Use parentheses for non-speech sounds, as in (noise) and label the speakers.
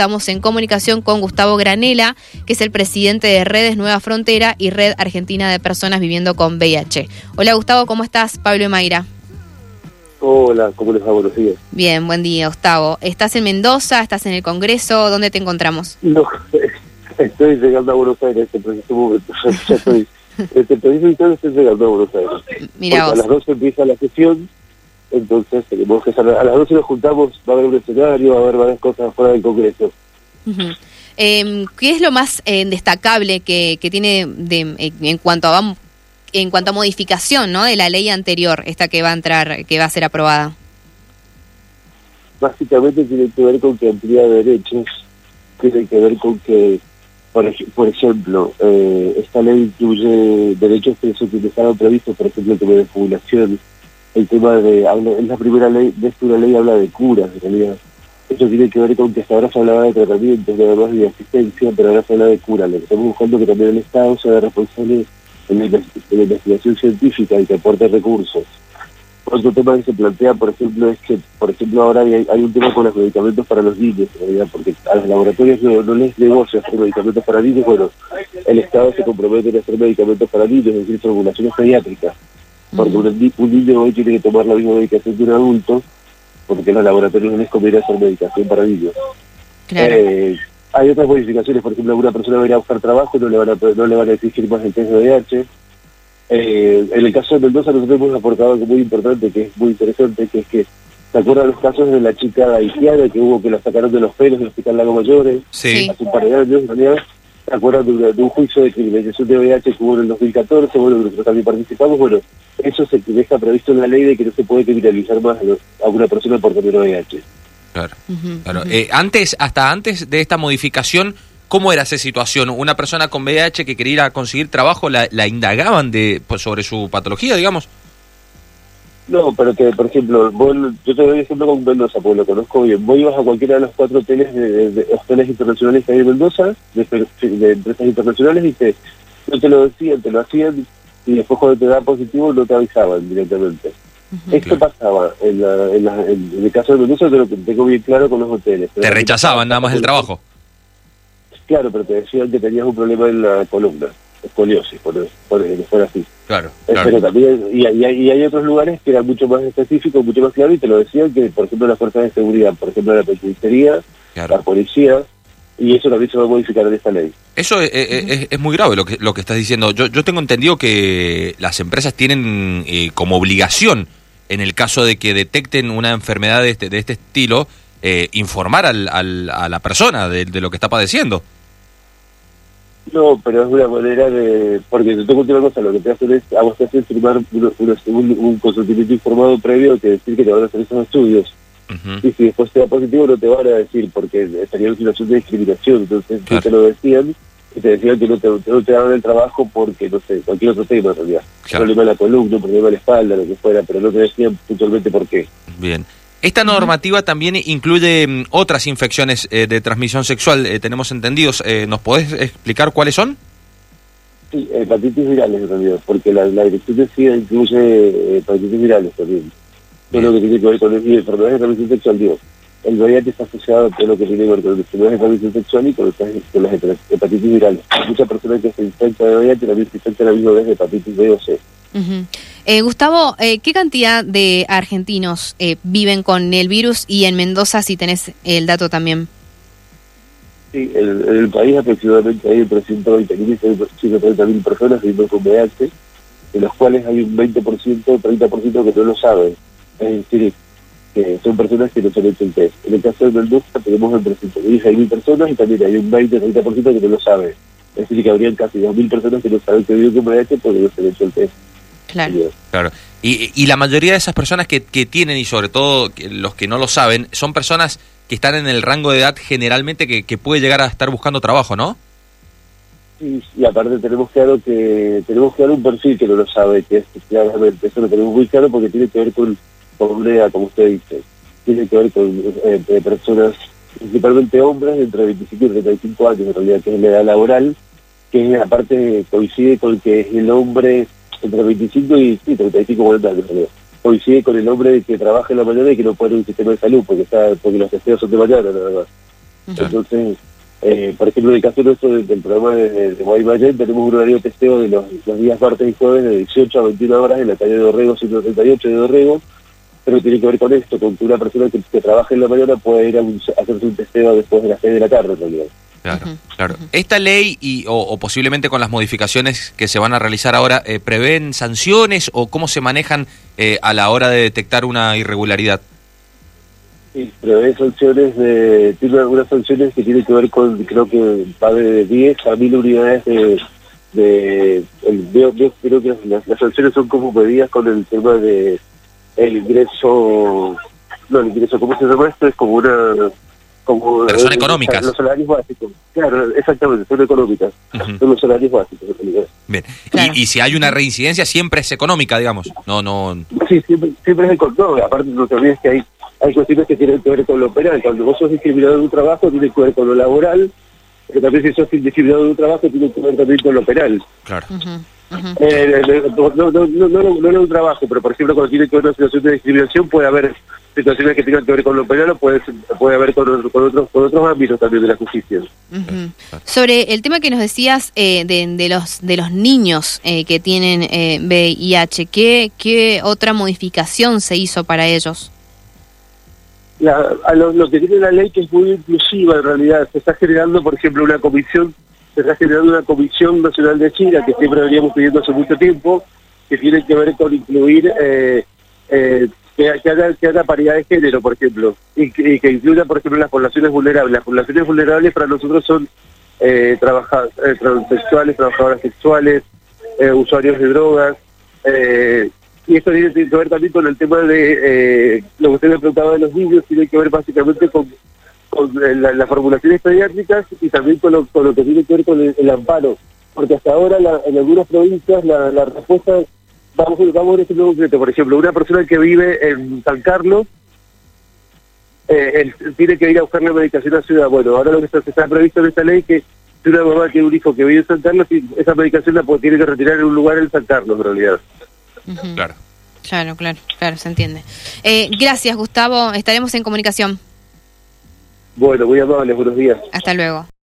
Speaker 1: estamos en comunicación con Gustavo Granela, que es el presidente de Redes Nueva Frontera y Red Argentina de Personas Viviendo con VIH. Hola Gustavo, ¿cómo estás? Pablo y Mayra.
Speaker 2: Hola, ¿cómo les va? Buenos días.
Speaker 1: Bien, buen día, Gustavo. ¿Estás en Mendoza? ¿Estás en el Congreso? ¿Dónde te encontramos?
Speaker 2: No, (laughs) estoy llegando a Buenos Aires en este momento. (laughs) Ya estoy, (laughs) este estoy llegando a Buenos Aires.
Speaker 1: Mira
Speaker 2: Porque a las 12 empieza la sesión, entonces tenemos que. A las 12 nos juntamos, va a haber un escenario, va a haber varias cosas fuera del Congreso.
Speaker 1: Eh, ¿Qué es lo más eh, destacable que, que tiene de, eh, en cuanto a en cuanto a modificación, ¿no? De la ley anterior, esta que va a entrar, que va a ser aprobada.
Speaker 2: Básicamente tiene que ver con que amplía derechos, tiene que ver con que, por, ej- por ejemplo, eh, esta ley incluye derechos que se estaban previstos, por ejemplo, el tema de jubilación, el tema de, es la primera ley, de esta una ley habla de curas, en realidad. Eso tiene que ver con que hasta ahora se hablaba de tratamientos, nada más de asistencia, pero ahora se habla de cura. Lo que estamos buscando que también el Estado sea responsable en la, en la investigación científica y que aporte recursos. Otro tema que se plantea, por ejemplo, es que, por ejemplo, ahora hay, hay un tema con los medicamentos para los niños, en realidad, porque a los laboratorios no, no les negocia hacer medicamentos para niños, bueno, el Estado se compromete a hacer medicamentos para niños, es decir, formulaciones pediátricas, porque un, ni- un niño hoy tiene que tomar la misma medicación que un adulto, porque en los laboratorios no les conviene hacer medicación para niños.
Speaker 1: Claro.
Speaker 2: Eh, hay otras modificaciones, por ejemplo, alguna persona va a ir a buscar trabajo, no le van a, no le van a exigir más el test de VIH. Eh, en el caso de Mendoza nosotros hemos aportado algo muy importante, que es muy interesante, que es que, ¿se acuerdan los casos de la chica haitiana que hubo que la sacaron de los pelos del Hospital Lago Mayores
Speaker 1: Sí.
Speaker 2: hace un par de años, en realidad? ¿Se acuerdan de, una- de un juicio de criminalización de VIH que hubo en el 2014? Bueno, nosotros también participamos, bueno, eso se deja previsto en la ley de que no se puede criminalizar más a los- a una persona por tener VIH.
Speaker 3: Claro. Claro,
Speaker 1: ujú.
Speaker 3: eh, antes, hasta antes de esta modificación, ¿cómo era esa situación? Una persona con VIH que quería ir a conseguir trabajo, la, la indagaban de pues, sobre su patología, digamos.
Speaker 2: No, pero que, por ejemplo, vos, yo te doy ejemplo con Mendoza, porque lo conozco bien. Vos ibas a cualquiera de los cuatro hoteles, de, de- de hoteles internacionales que hay en Mendoza, de, de empresas internacionales, y te, no te lo decían, te lo hacían, y después cuando te da positivo no te avisaban directamente. Esto
Speaker 3: Claro.
Speaker 2: pasaba en, la, en, la- en- el caso de Mendoza, te lo tengo bien claro con los hoteles.
Speaker 3: Te rechazaban nada más el trabajo.
Speaker 2: Claro, pero te decían que tenías un problema en la columna, escoliosis, por, por que fuera así.
Speaker 3: Claro,
Speaker 2: Eh, Pero
Speaker 3: claro.
Speaker 2: también, y, hay- y hay- y hay otros lugares que eran mucho más específicos, mucho más claros, y te lo decían que, por ejemplo, las fuerzas de seguridad, por ejemplo, la penitenciaría, la policía, y eso también se va a modificar en esta ley.
Speaker 3: Eso es, es- es- es muy grave lo que, lo que estás diciendo. Yo, yo tengo entendido que las empresas tienen eh, como obligación, en el caso de que detecten una enfermedad de este, de este estilo, eh, informar al, al- a la persona de, de lo que está padeciendo.
Speaker 2: No, pero es una manera de... Porque te tengo una cosa, lo que te hacen es, a vos te hacen firmar uno- uno- un, un consentimiento informado previo que decir que te van a hacer esos estudios. Y si después te da positivo no te van a decir, porque estaría en situación de discriminación. Entonces,
Speaker 3: Claro.
Speaker 2: si te lo decían, y te decían que no te, no te daban el trabajo porque, no sé, cualquier otro tema en realidad.
Speaker 3: Claro.
Speaker 2: problema de la columna, problema de la espalda, lo que fuera, pero no te decían puntualmente por qué.
Speaker 3: Bien. Esta normativa también incluye mm, otras infecciones eh, de transmisión sexual, eh, tenemos entendidos. Eh, ¿Nos podés explicar cuáles son?
Speaker 2: Sí, hepatitis virales realidad, porque la, la dirección de SIDA incluye eh, hepatitis virales también. Todo lo que tiene que ver con y enfermedades de transmisión sexual, digo. El VIH está asociado a todo lo que tiene que ver con enfermedades de transmisión sexual y con, las- con las hepa- hepatitis virales. Muchas personas que se infectan de VIH también se infectan a la misma vez de hepatitis B o C.
Speaker 1: Ujú. Eh, Gustavo, eh, ¿qué cantidad de argentinos eh, viven con el virus y en Mendoza si tenés el dato también?
Speaker 2: Sí, en, el país aproximadamente hay entre 120.000 y 130.000 personas viviendo con VIH, de los cuales hay un 20%, 30% que no lo saben. Es decir, que son personas que no se han hecho el test. En el caso de Mendoza tenemos entre 100.000 y 6.000 personas y también hay un 20-30% que no lo saben. Es decir, que habrían casi 2.000 personas que no saben que viven con VIH porque no se han hecho el test.
Speaker 1: Claro.
Speaker 3: Claro. Y, y la mayoría de esas personas que, que tienen, y sobre todo los que no lo saben, son personas que están en el rango de edad generalmente que, que puede llegar a estar buscando trabajo, ¿no?
Speaker 2: Y, y aparte tenemos claro que tenemos claro un perfil que no lo sabe, que es claramente, eso lo tenemos muy claro porque tiene que ver con, con una edad, como usted dice, tiene que ver con eh, personas, principalmente hombres, entre 25 y 35 años en realidad, que es la edad laboral, que aparte coincide con que es el hombre entre 25 y sí, 35 40 años en realidad. Coincide con el hombre que trabaja en la mañana y que no puede un sistema de salud porque está porque los testeos son de mañana nada más. Entonces, eh, por ejemplo, en el caso nuestro del, del programa de, de Guaymallén, tenemos un horario de testeo de los, los días martes y jueves de 18 a 21 horas en la calle de Dorrego 138 de Dorrego, pero tiene que ver con esto, con que una persona que, que trabaja en la mañana puede ir a, un- a hacerse un testeo después de las 6 de la tarde, en realidad.
Speaker 3: Claro, claro. Esta ley y, o, o posiblemente con las modificaciones que se van a realizar ahora, eh, ¿prevén sanciones o cómo se manejan eh, a la hora de detectar una irregularidad?
Speaker 2: Sí, prevé sanciones de, tiene algunas sanciones que tienen que ver con, creo que va de 10 a 1000 unidades de, de el, veo- veo- creo que las, las sanciones son como medidas con el tema de el ingreso, no el ingreso, ¿cómo se llama esto? Es como una, como
Speaker 3: Pero son
Speaker 2: eh,
Speaker 3: económicas.
Speaker 2: Los salarios básicos, claro, exactamente, son económicas, son los salarios básicos.
Speaker 3: Bien.
Speaker 1: Claro.
Speaker 3: Y, y si hay una reincidencia, siempre es económica, digamos. No, no.
Speaker 2: Sí, siempre, siempre es el control. Aparte, no te olvides que hay, hay cuestiones que tienen que ver con lo penal. Cuando vos sos discriminado en un trabajo, tiene que ver con lo laboral, pero también si sos discriminado en un trabajo, tiene que ver también con lo penal.
Speaker 3: Claro.
Speaker 2: Eh, no, no, no, no, no, no en un trabajo, pero por ejemplo, cuando tiene que ver una situación de discriminación, puede haber situaciones que tengan que ver con lo penal o puede, ser- puede haber con, otro- con, otros, con otros ámbitos también de la justicia.
Speaker 1: Ujú. Sobre el tema que nos decías eh, de, de los de los niños eh, que tienen eh, VIH, ¿qué, ¿qué otra modificación se hizo para ellos?
Speaker 2: la, a lo, lo que tiene la ley que es muy inclusiva en realidad se está generando por ejemplo una comisión se está generando una comisión nacional de China que siempre veníamos pidiendo hace mucho tiempo que tiene que ver con incluir eh, eh, que, que haga, que haga paridad de género por ejemplo y que, incluya por ejemplo las poblaciones vulnerables. Las poblaciones vulnerables para nosotros son eh, trabaja- eh, transexuales trabajadoras sexuales eh, usuarios de drogas eh, y esto tiene que ver también con el tema de lo que usted me preguntaba de los niños, tiene que ver básicamente con, con eh, la- las formulaciones pediátricas y también con lo, con lo que tiene que ver con el, el amparo. Porque hasta ahora la- en algunas provincias la, la respuesta, vamos, a- vamos a ejemplo concreto, por ejemplo, una persona que vive en San Carlos eh, él tiene que ir a buscar la medicación a Ciudad. Bueno, ahora lo que está, está previsto en esta ley es que si una mamá tiene un hijo que vive en San Carlos, y esa medicación la puede- tiene que retirar en un lugar en San Carlos, en realidad.
Speaker 3: Claro.
Speaker 1: Claro, claro, claro, se entiende. Eh, gracias, Gustavo. Estaremos en comunicación.
Speaker 2: Bueno, muy amable, buenos días.
Speaker 1: Hasta luego.